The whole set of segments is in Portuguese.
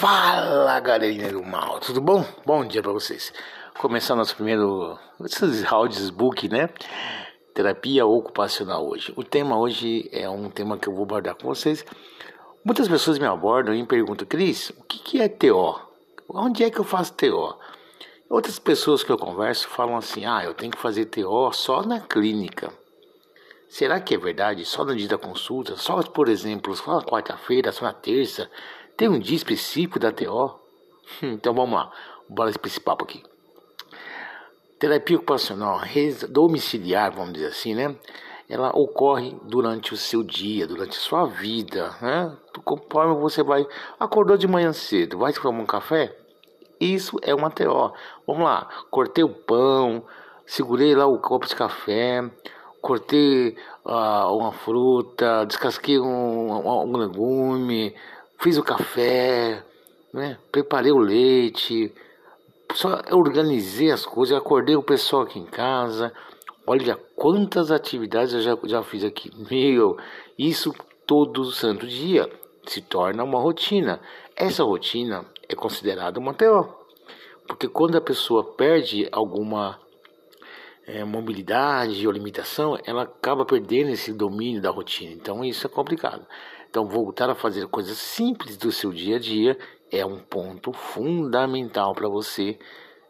Fala galerinha do mal, tudo bom? Bom dia para vocês. Começar nosso primeiro esses book, né? Terapia ocupacional hoje. O tema hoje é um tema que eu vou abordar com vocês. Muitas pessoas me abordam e me perguntam, Cris, o que, que é TO? Onde é que eu faço TO? Outras pessoas que eu converso falam assim, ah, eu tenho que fazer TO só na clínica. Será que é verdade? Só no dia da consulta? Só, por exemplo, só na quarta-feira, só na terça? Tem um dia específico da TO? Hum, então vamos lá, bora esse papo aqui. Terapia ocupacional domiciliar, vamos dizer assim, né? Ela ocorre durante o seu dia, durante a sua vida, né? Conforme você vai, acordou de manhã cedo, vai tomar um café? Isso é uma TO. Vamos lá, cortei o pão, segurei lá o copo de café, cortei uh, uma fruta, descasquei um, um, um legume, fiz o café, né? preparei o leite, só organizei as coisas, acordei o pessoal aqui em casa. Olha quantas atividades eu já, já fiz aqui. Meu, isso todo santo dia se torna uma rotina. Essa rotina é considerada uma TO. Porque quando a pessoa perde alguma é, mobilidade ou limitação, ela acaba perdendo esse domínio da rotina. Então isso é complicado. Então voltar a fazer coisas simples do seu dia a dia é um ponto fundamental para você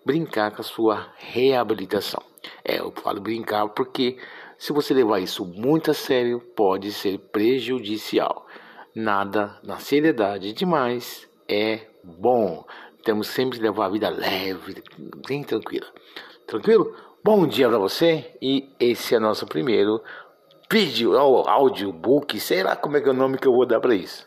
brincar com a sua reabilitação. É, eu falo brincar porque se você levar isso muito a sério, pode ser prejudicial. Nada na seriedade demais é bom. Temos sempre que levar a vida leve, bem tranquila. Tranquilo? Bom dia para você e esse é nosso primeiro vídeo, audiobook, sei lá como é que é o nome que eu vou dar para isso.